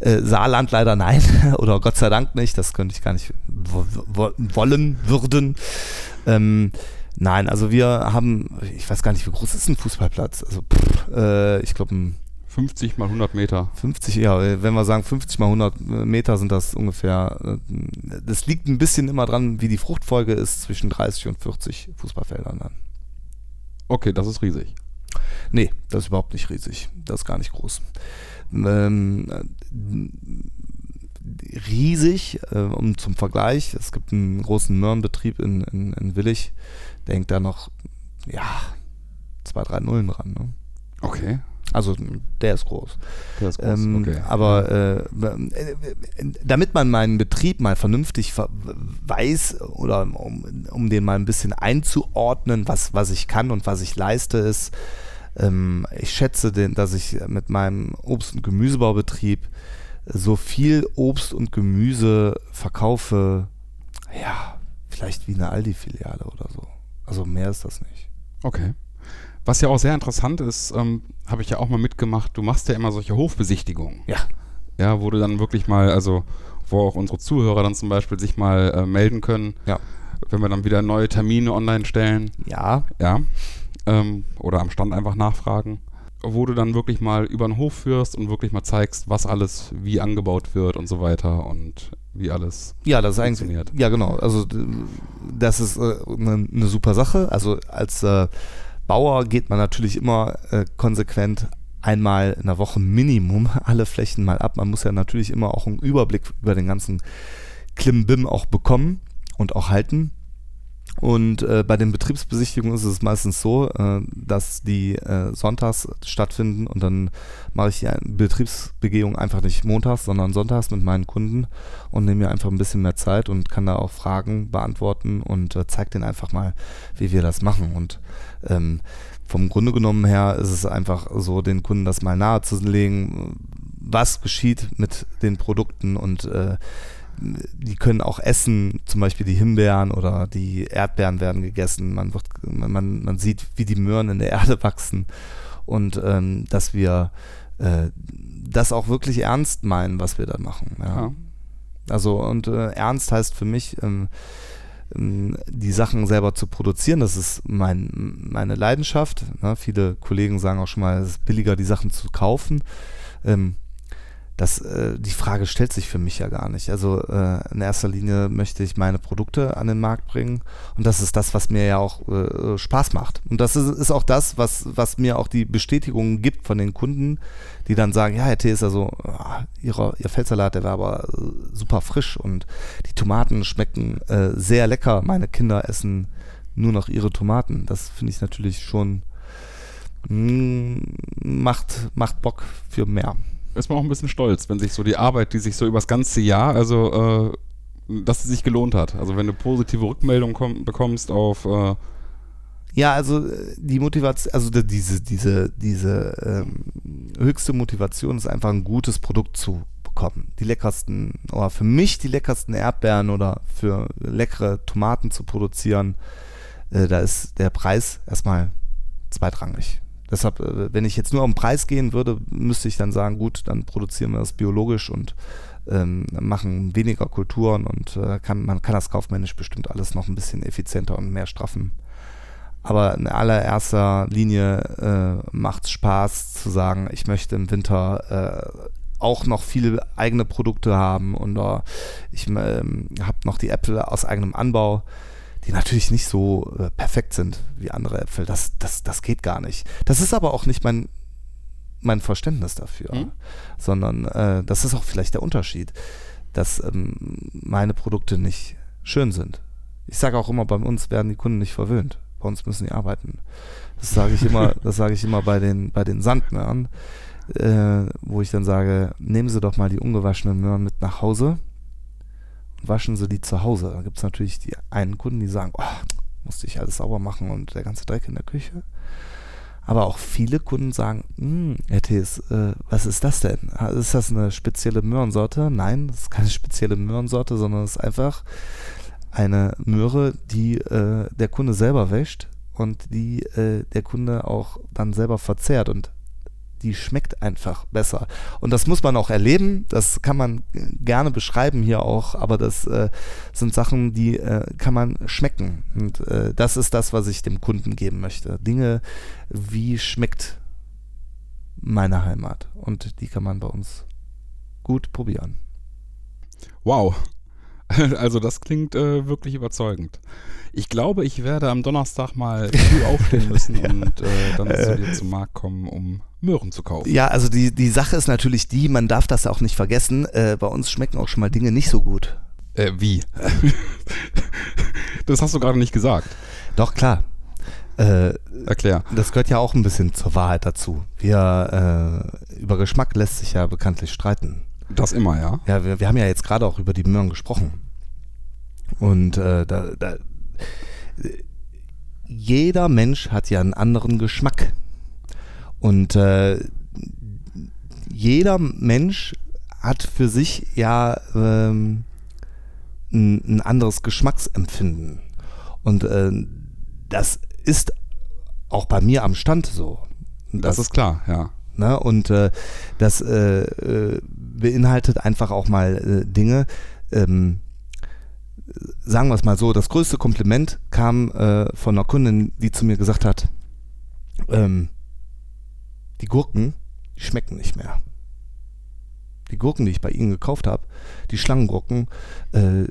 äh, Saarland leider nein <laughs> oder Gott sei Dank nicht, das könnte ich gar nicht wollen, würden. Ähm, nein, also wir haben, ich weiß gar nicht, wie groß ist ein Fußballplatz? Also pff, äh, ich glaube ein 50 mal 100 Meter. 50, ja, wenn wir sagen 50 mal 100 Meter sind das ungefähr. Äh, das liegt ein bisschen immer dran, wie die Fruchtfolge ist zwischen 30 und 40 Fußballfeldern dann. Okay, das ist riesig. Nee, das ist überhaupt nicht riesig. Das ist gar nicht groß. Ähm, riesig, äh, um zum Vergleich, es gibt einen großen Möhrenbetrieb in, in, in Willig, der hängt da noch, ja, zwei, drei Nullen dran. Ne? Okay. Also der ist groß. Der ist groß, ähm, okay. Aber äh, damit man meinen Betrieb mal vernünftig weiß oder um, um den mal ein bisschen einzuordnen, was, was ich kann und was ich leiste, ist, ähm, ich schätze, den, dass ich mit meinem Obst- und Gemüsebaubetrieb so viel Obst und Gemüse verkaufe, ja, vielleicht wie eine Aldi-Filiale oder so. Also mehr ist das nicht. Okay. Was ja auch sehr interessant ist, ähm, habe ich ja auch mal mitgemacht, du machst ja immer solche Hofbesichtigungen. Ja. Ja, wo du dann wirklich mal, also wo auch unsere Zuhörer dann zum Beispiel sich mal äh, melden können. Ja. Wenn wir dann wieder neue Termine online stellen. Ja. Ja. Ähm, oder am Stand einfach nachfragen. Wo du dann wirklich mal über den Hof führst und wirklich mal zeigst, was alles wie angebaut wird und so weiter und wie alles ja, das ist funktioniert. Eigentlich, ja, genau. Also das ist eine äh, ne, ne super Sache. Also als äh, Bauer geht man natürlich immer äh, konsequent einmal in der Woche Minimum <laughs> alle Flächen mal ab. Man muss ja natürlich immer auch einen Überblick über den ganzen Klimbim auch bekommen und auch halten. Und äh, bei den Betriebsbesichtigungen ist es meistens so, äh, dass die äh, sonntags stattfinden und dann mache ich die Betriebsbegehung einfach nicht montags, sondern sonntags mit meinen Kunden und nehme mir einfach ein bisschen mehr Zeit und kann da auch Fragen beantworten und äh, zeige denen einfach mal, wie wir das machen. Und ähm, vom Grunde genommen her ist es einfach so, den Kunden das mal nahezulegen, was geschieht mit den Produkten und äh, die können auch essen, zum Beispiel die Himbeeren oder die Erdbeeren werden gegessen. Man, wird, man, man sieht, wie die Möhren in der Erde wachsen und ähm, dass wir äh, das auch wirklich ernst meinen, was wir da machen. Ja. Ja. Also und äh, ernst heißt für mich, ähm, ähm, die Sachen selber zu produzieren. Das ist mein, meine Leidenschaft. Ne? Viele Kollegen sagen auch schon mal, es ist billiger, die Sachen zu kaufen. Ähm, das, äh, die Frage stellt sich für mich ja gar nicht. Also äh, in erster Linie möchte ich meine Produkte an den Markt bringen und das ist das, was mir ja auch äh, Spaß macht. Und das ist, ist, auch das, was, was mir auch die Bestätigung gibt von den Kunden, die dann sagen, ja, Herr T. ist also, oh, ihre, Ihr Feldsalat, der war aber äh, super frisch und die Tomaten schmecken äh, sehr lecker. Meine Kinder essen nur noch ihre Tomaten. Das finde ich natürlich schon mh, mm, macht, macht Bock für mehr ist man auch ein bisschen stolz, wenn sich so die Arbeit, die sich so übers ganze Jahr, also äh, dass es sich gelohnt hat. Also wenn du positive Rückmeldungen bekommst auf äh ja, also äh, die Motivation, also diese, diese, diese ähm, höchste Motivation ist einfach ein gutes Produkt zu bekommen. Die leckersten, oder für mich die leckersten Erdbeeren oder für leckere Tomaten zu produzieren, äh, da ist der Preis erstmal zweitrangig. Deshalb, äh, wenn ich jetzt nur um Preis gehen würde, müsste ich dann sagen, gut, dann produzieren wir das biologisch und ähm, machen weniger Kulturen und äh, kann, man kann das kaufmännisch bestimmt alles noch ein bisschen effizienter und mehr straffen. Aber in allererster Linie äh, macht es Spaß zu sagen, ich möchte im Winter äh, auch noch viele eigene Produkte haben und uh, ich ähm, habe noch die Äpfel aus eigenem Anbau die natürlich nicht so äh, perfekt sind wie andere Äpfel. Das, das, das geht gar nicht. Das ist aber auch nicht mein, mein Verständnis dafür, mhm. sondern äh, das ist auch vielleicht der Unterschied, dass ähm, meine Produkte nicht schön sind. Ich sage auch immer, bei uns werden die Kunden nicht verwöhnt. Bei uns müssen die arbeiten. Das sage ich immer, <laughs> das sage ich immer bei den, bei den Sandmöhren, äh, wo ich dann sage, nehmen Sie doch mal die ungewaschenen Möhren mit nach Hause waschen sie die zu Hause. Da gibt es natürlich die einen Kunden, die sagen, oh, musste ich alles sauber machen und der ganze Dreck in der Küche. Aber auch viele Kunden sagen, hm, Herr Thees, äh, was ist das denn? Ist das eine spezielle Möhrensorte? Nein, das ist keine <laughs> spezielle Möhrensorte, sondern es ist einfach eine Möhre, die äh, der Kunde selber wäscht und die äh, der Kunde auch dann selber verzehrt. Und die schmeckt einfach besser. Und das muss man auch erleben, das kann man gerne beschreiben hier auch, aber das äh, sind Sachen, die äh, kann man schmecken. Und äh, das ist das, was ich dem Kunden geben möchte. Dinge, wie schmeckt meine Heimat? Und die kann man bei uns gut probieren. Wow. <laughs> Also das klingt äh, wirklich überzeugend. Ich glaube, ich werde am Donnerstag mal früh <laughs> aufstehen müssen ja. und äh, dann zu dir zum Markt kommen, um Möhren zu kaufen. Ja, also die, die Sache ist natürlich die, man darf das auch nicht vergessen, äh, bei uns schmecken auch schon mal Dinge nicht so gut. Äh, wie? <laughs> das hast du gerade nicht gesagt. Doch, klar. Äh, Erklär. Das gehört ja auch ein bisschen zur Wahrheit dazu. Wir, äh, über Geschmack lässt sich ja bekanntlich streiten. Das immer, ja? Ja, wir, wir haben ja jetzt gerade auch über die Möhren gesprochen. Und äh, da, da, jeder Mensch hat ja einen anderen Geschmack. Und äh, jeder Mensch hat für sich ja ähm, ein, ein, anderes Geschmacksempfinden. Und äh, das ist auch bei mir am Stand so. Das, das ist klar, ja. Ne? Und äh, das äh, äh beinhaltet einfach auch mal äh, Dinge. Ähm, sagen wir es mal so, das größte Kompliment kam äh, von einer Kundin, die zu mir gesagt hat, ähm, die Gurken, die schmecken nicht mehr. Die Gurken, die ich bei Ihnen gekauft habe, die Schlangengurken, äh,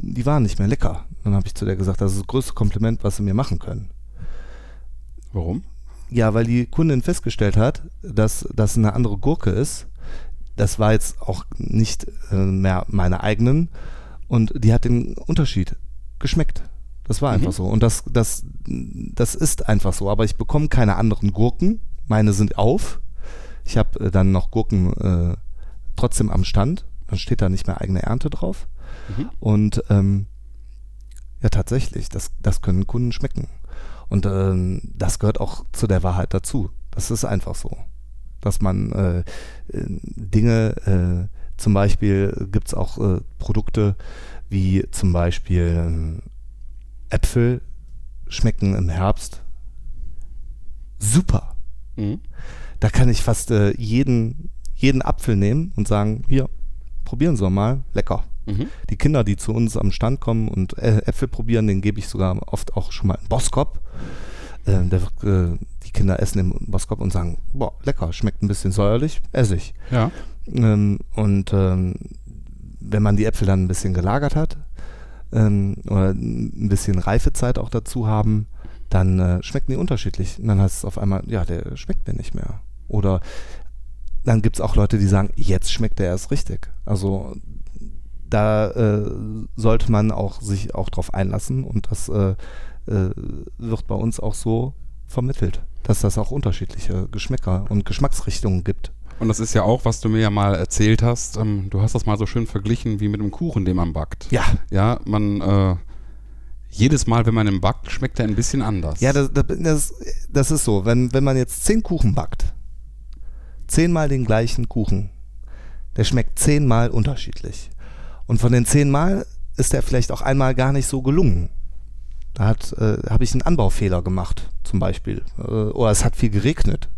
die waren nicht mehr lecker. Dann habe ich zu der gesagt, das ist das größte Kompliment, was Sie mir machen können. Warum? Ja, weil die Kundin festgestellt hat, dass das eine andere Gurke ist. Das war jetzt auch nicht äh, mehr meine eigenen. Und die hat den Unterschied geschmeckt. Das war einfach mhm. so. Und das, das, das ist einfach so. Aber ich bekomme keine anderen Gurken meine sind auf. Ich habe äh, dann noch Gurken äh, trotzdem am Stand. Dann steht da nicht mehr eigene Ernte drauf. Mhm. Und ähm, ja, tatsächlich, das, das können Kunden schmecken. Und ähm, das gehört auch zu der Wahrheit dazu. Das ist einfach so. Dass man äh, Dinge, äh, zum Beispiel gibt es auch äh, Produkte wie zum Beispiel äh, Äpfel schmecken im Herbst super. Mhm. Da kann ich fast äh, jeden, jeden Apfel nehmen und sagen, hier, probieren Sie mal, lecker. Mhm. Die Kinder, die zu uns am Stand kommen und Äpfel probieren, denen gebe ich sogar oft auch schon mal einen Boskop. Äh, der, äh, die Kinder essen den Boskop und sagen, boah, lecker, schmeckt ein bisschen säuerlich, esse ich. Ja. Ähm, und ähm, wenn man die Äpfel dann ein bisschen gelagert hat ähm, oder ein bisschen Reifezeit auch dazu haben, dann äh, schmecken die unterschiedlich. Und dann heißt es auf einmal, ja, der schmeckt mir nicht mehr. Oder dann gibt es auch Leute, die sagen, jetzt schmeckt der erst richtig. Also da äh, sollte man auch sich auch drauf einlassen und das äh, äh, wird bei uns auch so vermittelt, dass das auch unterschiedliche Geschmäcker und Geschmacksrichtungen gibt. Und das ist ja auch, was du mir ja mal erzählt hast. Ähm, du hast das mal so schön verglichen wie mit einem Kuchen, den man backt. Ja, Ja, man äh, jedes Mal, wenn man ihn backt, schmeckt er ein bisschen anders. Ja, das, das, das, ist so. Wenn, wenn man jetzt zehn Kuchen backt, zehnmal den gleichen Kuchen, der schmeckt zehnmal unterschiedlich. Und von den zehnmal ist der vielleicht auch einmal gar nicht so gelungen. Da äh, habe ich einen Anbaufehler gemacht, zum Beispiel. Äh, oder es hat viel geregnet.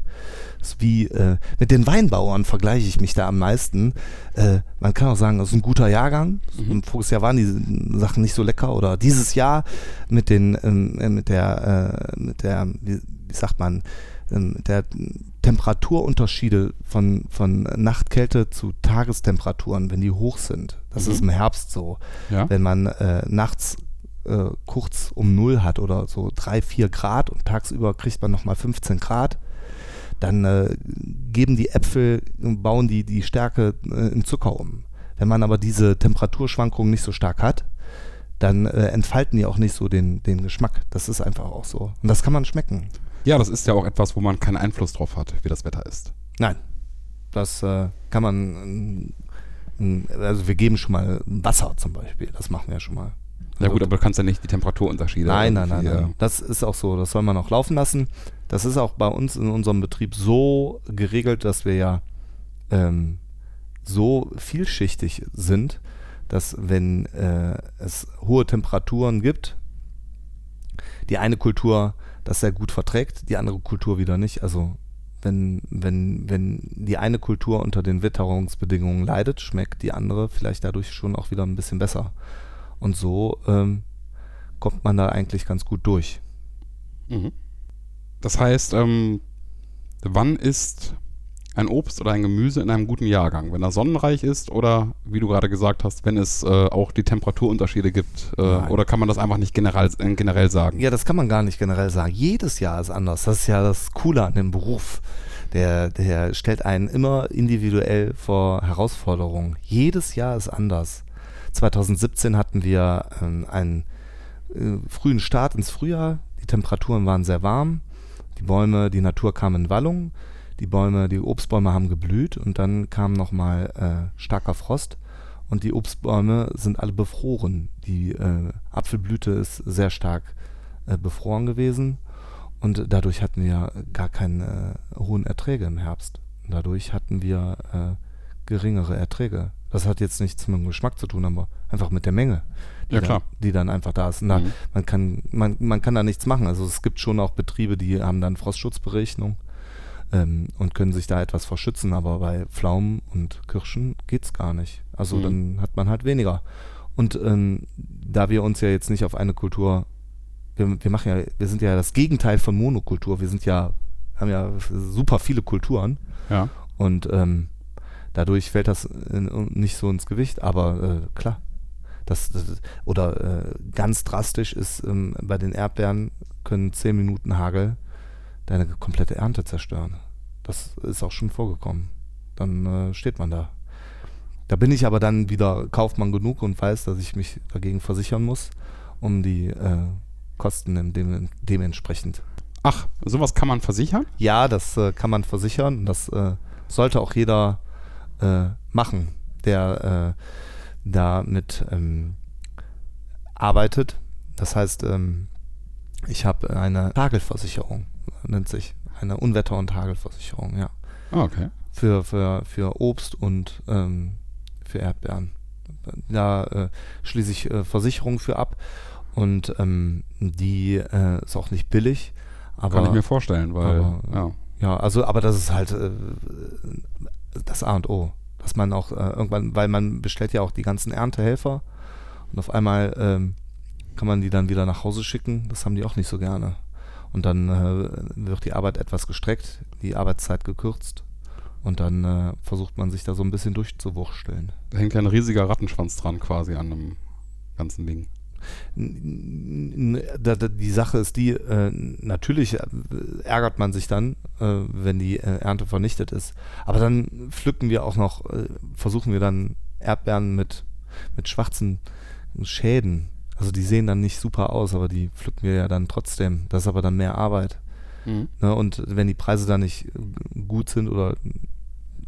Wie äh, mit den Weinbauern vergleiche ich mich da am meisten. Äh, man kann auch sagen, das ist ein guter Jahrgang. Mhm. Im voriges Jahr waren die Sachen nicht so lecker. Oder dieses Jahr mit den ähm, äh, mit der äh, mit der wie, wie sagt man ähm, der Temperaturunterschiede von, von Nachtkälte zu Tagestemperaturen, wenn die hoch sind. Das Mhm. ist im Herbst so. Ja? Wenn man äh, nachts äh, kurz um Null hat oder so drei, vier Grad und tagsüber kriegt man nochmal 15 Grad, dann äh, geben die Äpfel, bauen die die Stärke äh, in Zucker um. Wenn man aber diese Temperaturschwankungen nicht so stark hat, dann äh, entfalten die auch nicht so den, den Geschmack. Das ist einfach auch so. Und das kann man schmecken. ja, das ist ja auch etwas, wo man keinen Einfluss drauf hat, wie das Wetter ist. Nein. Das äh, kann man, ähm, also wir geben schon mal Wasser zum Beispiel, das machen wir schon mal. Ja gut, aber du kannst ja nicht die Temperaturunterschiede. Nein, nein, nein, nein. Das ist auch so, das soll man auch laufen lassen. Das ist auch bei uns in unserem Betrieb so geregelt, dass wir ja ähm, so vielschichtig sind, dass wenn äh, es hohe Temperaturen gibt, die eine Kultur das sehr gut verträgt, die andere Kultur wieder nicht. Also wenn, wenn, wenn die eine Kultur unter den Witterungsbedingungen leidet, schmeckt die andere vielleicht dadurch schon auch wieder ein bisschen besser. Und so ähm, kommt man da eigentlich ganz gut durch. Mhm. Das heißt, ähm, wann ist ein Obst oder ein Gemüse in einem guten Jahrgang? Wenn er sonnenreich ist oder, wie du gerade gesagt hast, wenn es äh, auch die Temperaturunterschiede gibt? Äh, oder kann man das einfach nicht generell, äh, generell sagen? Ja, das kann man gar nicht generell sagen. Jedes Jahr ist anders. Das ist ja das Coole an dem Beruf. Der, der stellt einen immer individuell vor Herausforderungen. Jedes Jahr ist anders. 2017 hatten wir ähm, einen äh, frühen Start ins Frühjahr. Die Temperaturen waren sehr warm. Die Bäume, die Natur kam in Wallung. Die Bäume, die Obstbäume haben geblüht und dann kam nochmal äh, starker Frost und die Obstbäume sind alle befroren. Die äh, Apfelblüte ist sehr stark äh, befroren gewesen und dadurch hatten wir gar keine äh, hohen Erträge im Herbst. Dadurch hatten wir äh, geringere Erträge. Das hat jetzt nichts mit dem Geschmack zu tun, aber einfach mit der Menge, die, Ja. Dann, die dann einfach da ist. Da, Mhm. man, kann, man, man kann da nichts machen. Also es gibt schon auch Betriebe, die haben dann Frostschutzberechnung ähm, und können sich da etwas verschützen, aber bei Pflaumen und Kirschen geht's gar nicht. Also Mhm. dann hat man halt weniger. Und ähm, da wir uns ja jetzt nicht auf eine Kultur, wir, wir machen ja, wir sind ja das Gegenteil von Monokultur. Wir sind ja, haben ja super viele Kulturen Ja. und ähm, dadurch fällt das in, nicht so ins Gewicht, aber äh, klar. Das, das, oder äh, ganz drastisch ist ähm, bei den Erdbeeren können 10 Minuten Hagel deine komplette Ernte zerstören. Das ist auch schon vorgekommen. Dann äh, steht man da. Da bin ich aber dann wieder Kaufmann genug und weiß, dass ich mich dagegen versichern muss, um die äh, Kosten dem, dementsprechend. Ach, sowas kann man versichern? Ja, das äh, kann man versichern. Das äh, sollte auch jeder äh, machen, der äh, damit ähm, arbeitet. Das heißt, ähm, ich habe eine Hagelversicherung, nennt sich. Eine Unwetter- und Hagelversicherung, ja. Ah, okay. Für, für, für Obst und ähm, für Erdbeeren. Da äh, schließe ich äh, Versicherungen für ab. Und ähm, die äh, ist auch nicht billig. Aber Kann ich mir vorstellen, weil, aber- ja. ja, also, aber das ist halt äh, das A und O. Dass man auch äh, irgendwann, weil man bestellt ja auch die ganzen Erntehelfer und auf einmal ähm, kann man die dann wieder nach Hause schicken. Das haben die auch nicht so gerne. Und dann äh, wird die Arbeit etwas gestreckt, die Arbeitszeit gekürzt. Und dann äh, versucht man sich da so ein bisschen durchzuwursteln. Da hängt ein riesiger Rattenschwanz dran quasi an dem ganzen Ding. Die Sache ist die, äh, natürlich äh, ärgert man sich dann, äh, wenn die Ernte vernichtet ist. Aber dann pflücken wir auch noch, versuchen wir dann Erdbeeren mit, mit schwarzen Schäden. Also die sehen dann nicht super aus, aber die pflücken wir ja dann trotzdem. Das ist aber dann mehr Arbeit. Mhm. Ne, und wenn die Preise dann nicht gut sind oder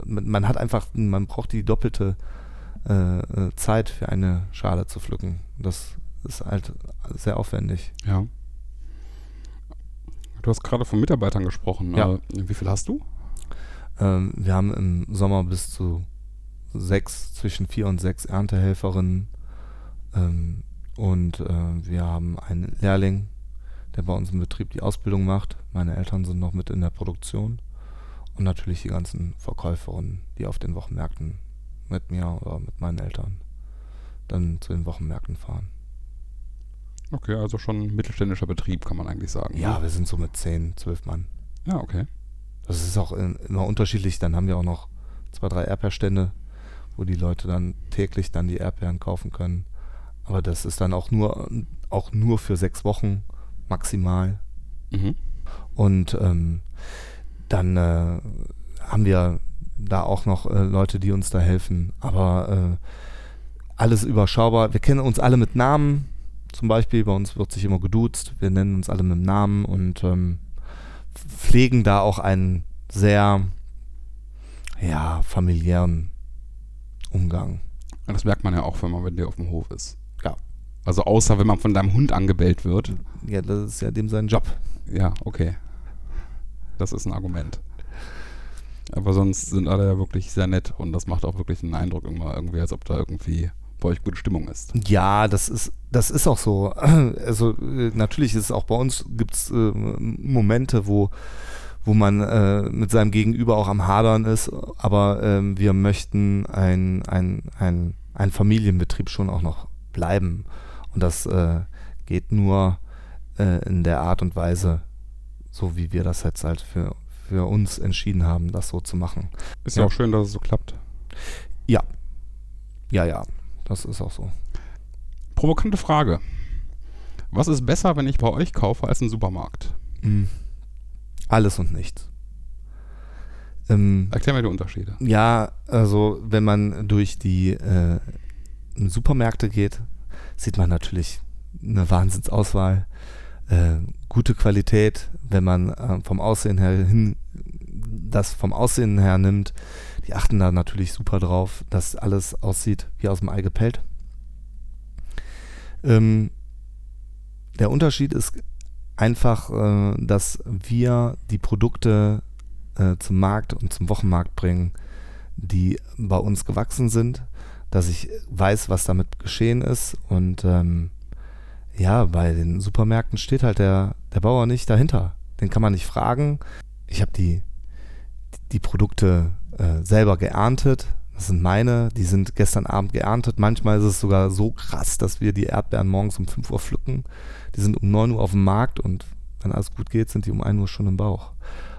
man hat einfach, man braucht die doppelte äh, Zeit für eine Schale zu pflücken. Das ist halt sehr aufwendig. Ja. Du hast gerade von Mitarbeitern gesprochen. Ja. Äh, wie viel hast du? Ähm, wir haben im Sommer bis zu sechs, zwischen vier und sechs Erntehelferinnen. Ähm, und äh, wir haben einen Lehrling, der bei uns im Betrieb die Ausbildung macht. Meine Eltern sind noch mit in der Produktion. Und natürlich die ganzen Verkäuferinnen, die auf den Wochenmärkten mit mir oder mit meinen Eltern dann zu den Wochenmärkten fahren. Okay, also schon ein mittelständischer Betrieb, kann man eigentlich sagen. Ja, ne? wir sind so mit 10, 12 Mann. Ja, okay. Das ist auch in, immer unterschiedlich. Dann haben wir auch noch zwei, drei Erdbeerstände, wo die Leute dann täglich dann die Erdbeeren kaufen können. Aber das ist dann auch nur, auch nur für sechs Wochen maximal. Mhm. Und ähm, dann äh, haben wir da auch noch äh, Leute, die uns da helfen. Aber äh, alles überschaubar. Wir kennen uns alle mit Namen. Zum Beispiel, bei uns wird sich immer geduzt. Wir nennen uns alle mit Namen und ähm, pflegen da auch einen sehr ja, familiären Umgang. Das merkt man ja auch, wenn man mit dir auf dem Hof ist. Ja. Also außer wenn man von deinem Hund angebellt wird. Ja, das ist ja dem sein Job. Ja, okay. Das ist ein Argument. Aber sonst sind alle ja wirklich sehr nett und das macht auch wirklich einen Eindruck immer irgendwie, als ob da irgendwie bei euch gute Stimmung ist. Ja, das ist, das ist auch so. <clears throat> Also äh, natürlich ist es auch bei uns gibt es äh, Momente, wo, wo man äh, mit seinem Gegenüber auch am Hadern ist, aber ähm, wir möchten ein, ein, ein, ein Familienbetrieb schon auch noch bleiben. Und das äh, geht nur äh, in der Art und Weise, so wie wir das jetzt halt für, für uns entschieden haben, das so zu machen. Ist ja, Ja. auch schön, dass es so klappt. Ja. Ja, ja. Das ist auch so. Provokante Frage. Was ist besser, wenn ich bei euch kaufe, als im Supermarkt? Mhm. Alles und nichts. Ähm, Erklär mir die Unterschiede. ja, also wenn man durch die äh, Supermärkte geht, sieht man natürlich eine Wahnsinnsauswahl, äh, gute Qualität, wenn man äh, vom Aussehen her hin das vom Aussehen her nimmt. Die achten da natürlich super drauf, dass alles aussieht wie aus dem Ei gepellt. Ähm, der Unterschied ist einfach, äh, dass wir die Produkte äh, zum Markt und zum Wochenmarkt bringen, die bei uns gewachsen sind, dass ich weiß, was damit geschehen ist und ähm, ja, bei den Supermärkten steht halt der, der Bauer nicht dahinter. Den kann man nicht fragen. Ich habe die, die Produkte äh, selber geerntet. Das sind meine, die sind gestern Abend geerntet. Manchmal ist es sogar so krass, dass wir die Erdbeeren morgens um 5 Uhr pflücken. Die sind um 9 Uhr auf dem Markt und wenn alles gut geht, sind die um 1 Uhr schon im Bauch.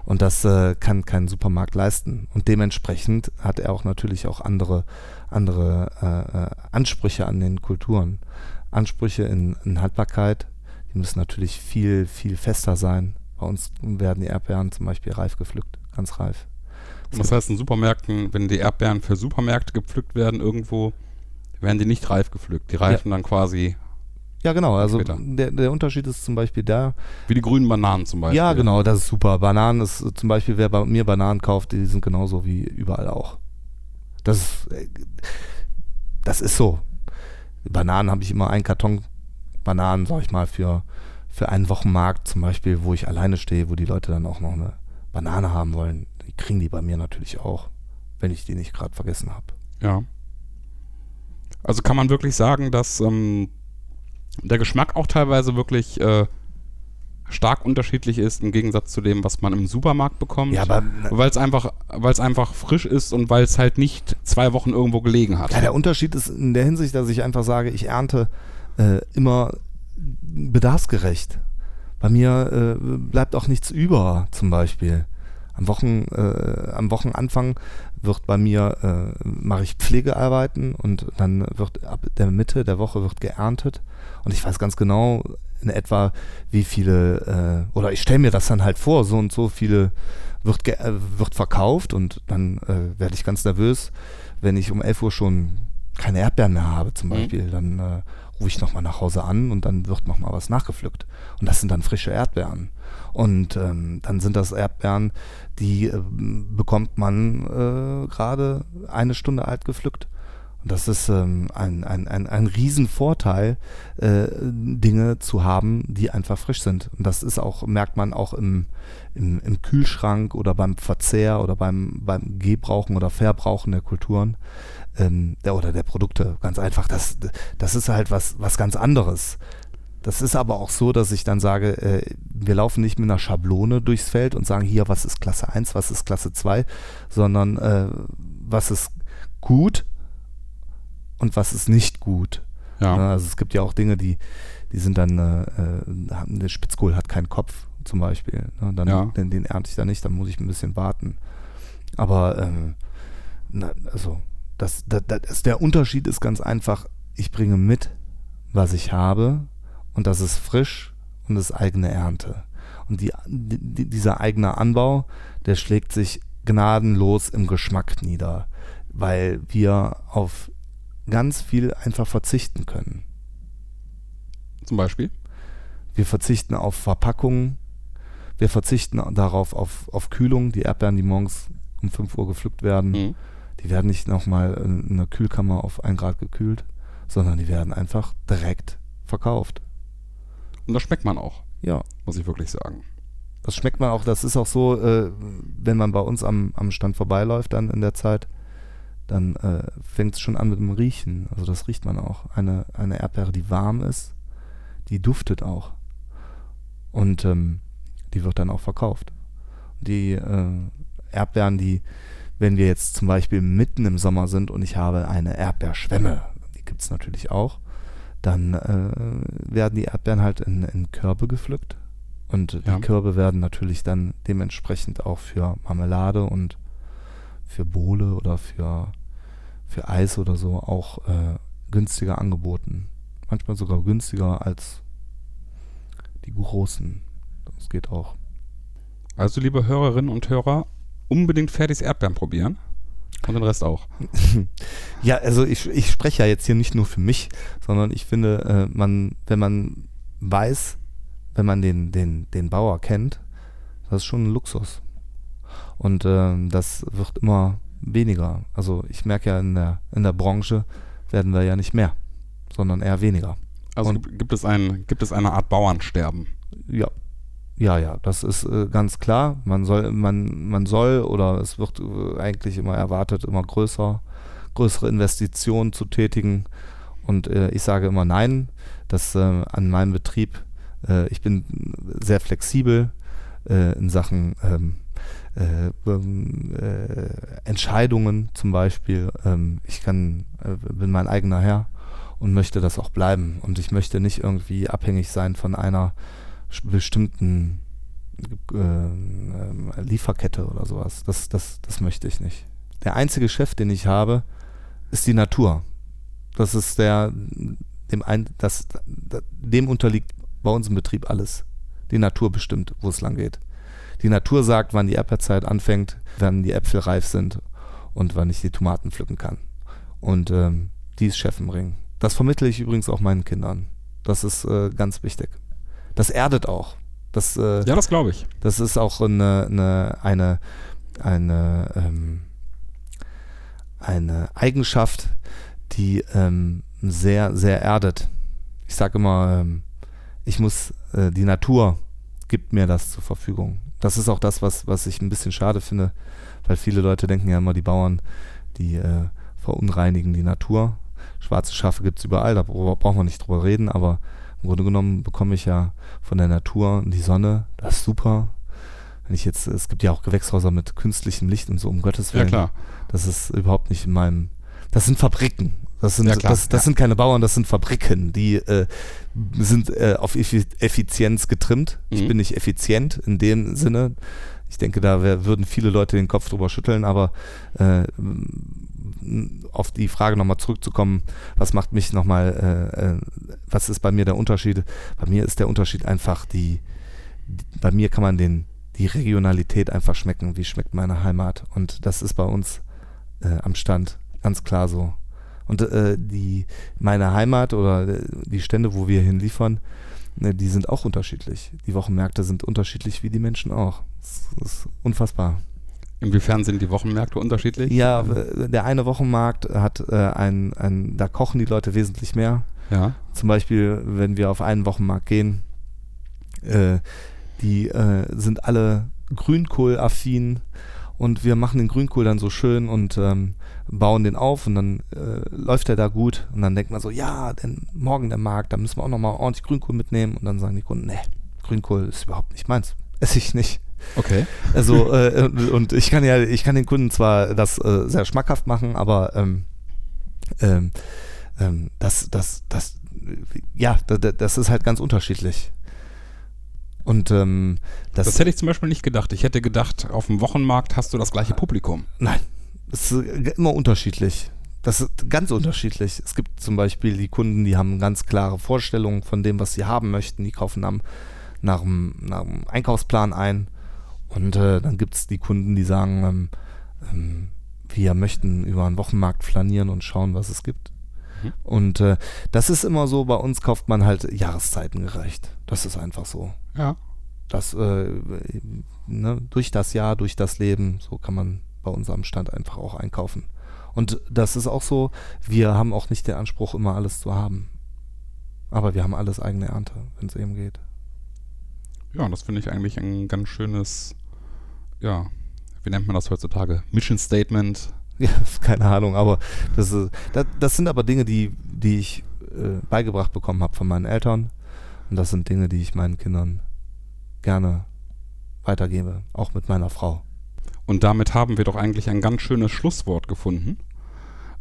Und das äh, kann kein Supermarkt leisten. Und dementsprechend hat er auch natürlich auch andere, andere äh, äh, Ansprüche an den Kulturen. Ansprüche in, in Haltbarkeit, die müssen natürlich viel, viel fester sein. Bei uns werden die Erdbeeren zum Beispiel reif gepflückt, ganz reif. Das heißt, in Supermärkten, wenn die Erdbeeren für Supermärkte gepflückt werden irgendwo, werden die nicht reif gepflückt. Die reifen dann quasi Ja, genau. Also der, der Unterschied ist zum Beispiel da. wie die grünen Bananen zum Beispiel. Ja, genau, das ist super. Bananen ist zum Beispiel, wer bei mir Bananen kauft, die sind genauso wie überall auch. Das ist, äh, das ist so. Bananen habe ich immer einen Karton Bananen, sag ich mal, für, für einen Wochenmarkt zum Beispiel, wo ich alleine stehe, wo die Leute dann auch noch eine Banane haben wollen. Die kriegen die bei mir natürlich auch, wenn ich die nicht gerade vergessen habe. Ja. Also kann man wirklich sagen, dass ähm, der Geschmack auch teilweise wirklich äh, stark unterschiedlich ist im Gegensatz zu dem, was man im Supermarkt bekommt. Ja, aber weil es einfach, weil es einfach frisch ist und weil es halt nicht zwei Wochen irgendwo gelegen hat. Ja, der Unterschied ist in der Hinsicht, dass ich einfach sage, ich ernte äh, immer bedarfsgerecht. Bei mir äh, bleibt auch nichts über, zum Beispiel. Am, Wochen, äh, am Wochenanfang wird bei mir, äh, mache ich Pflegearbeiten und dann wird ab der Mitte der Woche wird geerntet. Und ich weiß ganz genau in etwa, wie viele, äh, oder ich stelle mir das dann halt vor, so und so viele wird, äh, wird verkauft und dann äh, werde ich ganz nervös, wenn ich um 11 Uhr schon keine Erdbeeren mehr habe zum mhm. Beispiel, mhm. dann äh, rufe ich nochmal nach Hause an und dann wird nochmal was nachgepflückt. Und das sind dann frische Erdbeeren. Und ähm, dann sind das Erdbeeren, die äh, bekommt man äh, gerade eine Stunde alt gepflückt. Und das ist ähm, ein, ein, ein, ein Riesenvorteil, äh, Dinge zu haben, die einfach frisch sind. Und das ist auch, merkt man auch im, im, im Kühlschrank oder beim Verzehr oder beim, beim Gebrauchen oder Verbrauchen der Kulturen ähm, der, oder der Produkte. Ganz einfach. Das, das ist halt was, was ganz anderes. Das ist aber auch so, dass ich dann sage, äh, wir laufen nicht mit einer Schablone durchs Feld und sagen, hier, was ist Klasse 1, was ist Klasse 2, sondern äh, was ist gut und was ist nicht gut. Ja. Ne, also es gibt ja auch Dinge, die, die sind dann, äh, äh der Spitzkohl hat keinen Kopf zum Beispiel. Ne? Dann, ja. den, den ernte ich da nicht, dann muss ich ein bisschen warten. Aber ähm, na, also das, das, das, der Unterschied ist ganz einfach, ich bringe mit, was ich habe und das ist frisch und das ist eigene Ernte. Und die, die, dieser eigene Anbau, der schlägt sich gnadenlos im Geschmack nieder, weil wir auf ganz viel einfach verzichten können. Zum Beispiel? Wir verzichten auf Verpackungen, wir verzichten darauf auf, auf Kühlung, die Erdbeeren, die morgens um 5 Uhr gepflückt werden, mhm. die werden nicht nochmal in einer Kühlkammer auf 1 Grad gekühlt, sondern die werden einfach direkt verkauft. Und das schmeckt man auch. Ja. Muss ich wirklich sagen. Das schmeckt man auch, das ist auch so, äh, wenn man bei uns am, am Stand vorbeiläuft dann in der Zeit, dann äh, fängt es schon an mit dem Riechen. Also das riecht man auch. Eine, eine Erdbeere, die warm ist, die duftet auch. Und ähm, die wird dann auch verkauft. Die äh, Erdbeeren, die, wenn wir jetzt zum Beispiel mitten im Sommer sind und ich habe eine Erdbeerschwemme, die gibt es natürlich auch, dann äh, werden die Erdbeeren halt in, in Körbe gepflückt. Und ja. die Körbe werden natürlich dann dementsprechend auch für Marmelade und für Bohle oder für, für Eis oder so auch äh, günstiger angeboten. Manchmal sogar günstiger als die großen. Das geht auch. Also, liebe Hörerinnen und Hörer, unbedingt Fertis Erdbeeren probieren. Und den Rest auch. <laughs> ja, also ich, ich spreche ja jetzt hier nicht nur für mich, sondern ich finde, äh, man, wenn man weiß, wenn man den, den, den Bauer kennt, das ist schon ein Luxus. Und äh, das wird immer weniger. Also ich merke ja in der, in der Branche werden wir ja nicht mehr, sondern eher weniger. Also Und gibt es, ein, gibt es eine Art Bauernsterben? Ja, ja, ja, das ist äh, ganz klar. Man soll, man, man soll oder es wird äh, eigentlich immer erwartet, immer größer, größere Investitionen zu tätigen. Und äh, ich sage immer nein, dass äh, an meinem Betrieb, äh, ich bin sehr flexibel äh, in Sachen ähm, ähm, Entscheidungen zum Beispiel. Ähm, ich kann, bin mein eigener Herr und möchte das auch bleiben. Und ich möchte nicht irgendwie abhängig sein von einer bestimmten äh, Lieferkette oder sowas. Das, das, das möchte ich nicht. Der einzige Chef, den ich habe, ist die Natur. Das ist der, dem, ein, das, dem unterliegt bei uns im Betrieb alles. Die Natur bestimmt, wo es lang geht. Die Natur sagt, wann die Erdbeerzeit anfängt, wann die Äpfel reif sind und wann ich die Tomaten pflücken kann. Und ähm, die ist Chef im Ring. Das vermittle ich übrigens auch meinen Kindern. Das ist äh, ganz wichtig das erdet auch. Das, äh, ja, das glaube ich. Das ist auch eine, eine, eine, eine, ähm, eine Eigenschaft, die ähm, sehr, sehr erdet. Ich sage immer, ähm, ich muss, äh, die Natur gibt mir das zur Verfügung. Das ist auch das, was, was ich ein bisschen schade finde, weil viele Leute denken ja immer, die Bauern, die äh, verunreinigen die Natur. Schwarze Schafe gibt es überall, da braucht man nicht drüber reden, aber Im Grunde genommen bekomme ich ja von der Natur die Sonne, das ist super. Wenn ich jetzt, es gibt ja auch Gewächshäuser mit künstlichem Licht und so, um Gottes Willen. Ja, klar. Das ist überhaupt nicht in meinem. Das sind Fabriken. Das sind, Ja, klar, das, das ja. sind keine Bauern, das sind Fabriken. Die äh, sind äh, auf Effi Effizienz getrimmt. Ich Mhm. bin nicht effizient in dem Sinne. Ich denke, da würden viele Leute den Kopf drüber schütteln, aber äh, auf die Frage nochmal zurückzukommen, was macht mich nochmal, äh, äh, was ist bei mir der Unterschied? Bei mir ist der Unterschied einfach die, die bei mir kann man den, die Regionalität einfach schmecken, wie schmeckt meine Heimat. Und das ist bei uns äh, am Stand ganz klar so. Und äh, die, meine Heimat oder äh, die Stände, wo wir hinliefern, ne, die sind auch unterschiedlich. Die Wochenmärkte sind unterschiedlich wie die Menschen auch. Das ist unfassbar. Inwiefern sind die Wochenmärkte unterschiedlich? Ja, der eine Wochenmarkt hat äh, ein, ein, da kochen die Leute wesentlich mehr. Ja. Zum Beispiel, wenn wir auf einen Wochenmarkt gehen, äh, die äh, sind alle Grünkohl-affin und wir machen den Grünkohl dann so schön und ähm, bauen den auf und dann äh, läuft er da gut und dann denkt man so, ja, denn morgen der Markt, da müssen wir auch nochmal ordentlich Grünkohl mitnehmen und dann sagen die Kunden, nee, Grünkohl ist überhaupt nicht meins, <laughs> esse ich nicht. Okay. Also <laughs> äh, und, ich kann ja, ich kann den Kunden zwar das äh, sehr schmackhaft machen, aber ähm, ähm, ähm, das, das, das, ja, da- da- das ist halt ganz unterschiedlich. Und ähm, das, Das hätte ich zum Beispiel nicht gedacht. Ich hätte gedacht, auf dem Wochenmarkt hast du das gleiche Publikum. nein, das ist immer unterschiedlich. Das ist ganz unterschiedlich. Es gibt zum Beispiel die Kunden, die haben ganz klare Vorstellungen von dem, was sie haben möchten. Die kaufen am, nach, dem, nach dem Einkaufsplan ein. Und äh, dann gibt es die Kunden, die sagen, ähm, ähm, wir möchten über einen Wochenmarkt flanieren und schauen, was es gibt. Mhm. Und äh, das ist immer so, bei uns kauft man halt Jahreszeiten gerecht. Das ist einfach so. Ja. Das, äh, ne, durch das Jahr, durch das Leben, so kann man bei uns am Stand einfach auch einkaufen. Und das ist auch so, wir haben auch nicht den Anspruch, immer alles zu haben. Aber wir haben alles eigene Ernte, wenn es eben geht. Ja, und das finde ich eigentlich ein ganz schönes, ja, wie nennt man das heutzutage? Mission Statement. Ja, <laughs> keine Ahnung, aber das, ist, das, das sind aber Dinge, die, die ich äh, beigebracht bekommen habe von meinen Eltern. Und das sind Dinge, die ich meinen Kindern gerne weitergebe, auch mit meiner Frau. Und damit haben wir doch eigentlich ein ganz schönes Schlusswort gefunden.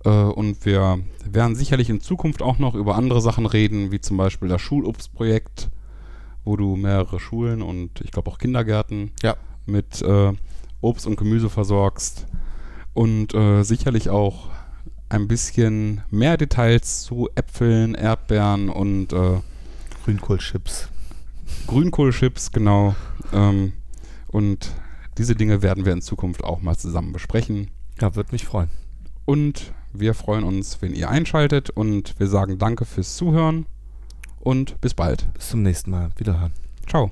Äh, und wir werden sicherlich in Zukunft auch noch über andere Sachen reden, wie zum Beispiel das Schulobstprojekt, wo du mehrere Schulen und ich glaube auch Kindergärten Ja. Mit äh, Obst und Gemüse versorgst. Und äh, sicherlich auch ein bisschen mehr Details zu Äpfeln, Erdbeeren und äh, Grünkohlchips. Grünkohlchips, genau. Ähm, und diese Dinge werden wir in Zukunft auch mal zusammen besprechen. Ja, würde mich freuen. Und wir freuen uns, wenn ihr einschaltet und wir sagen danke fürs Zuhören und bis bald. Bis zum nächsten Mal. Wiederhören. Ciao.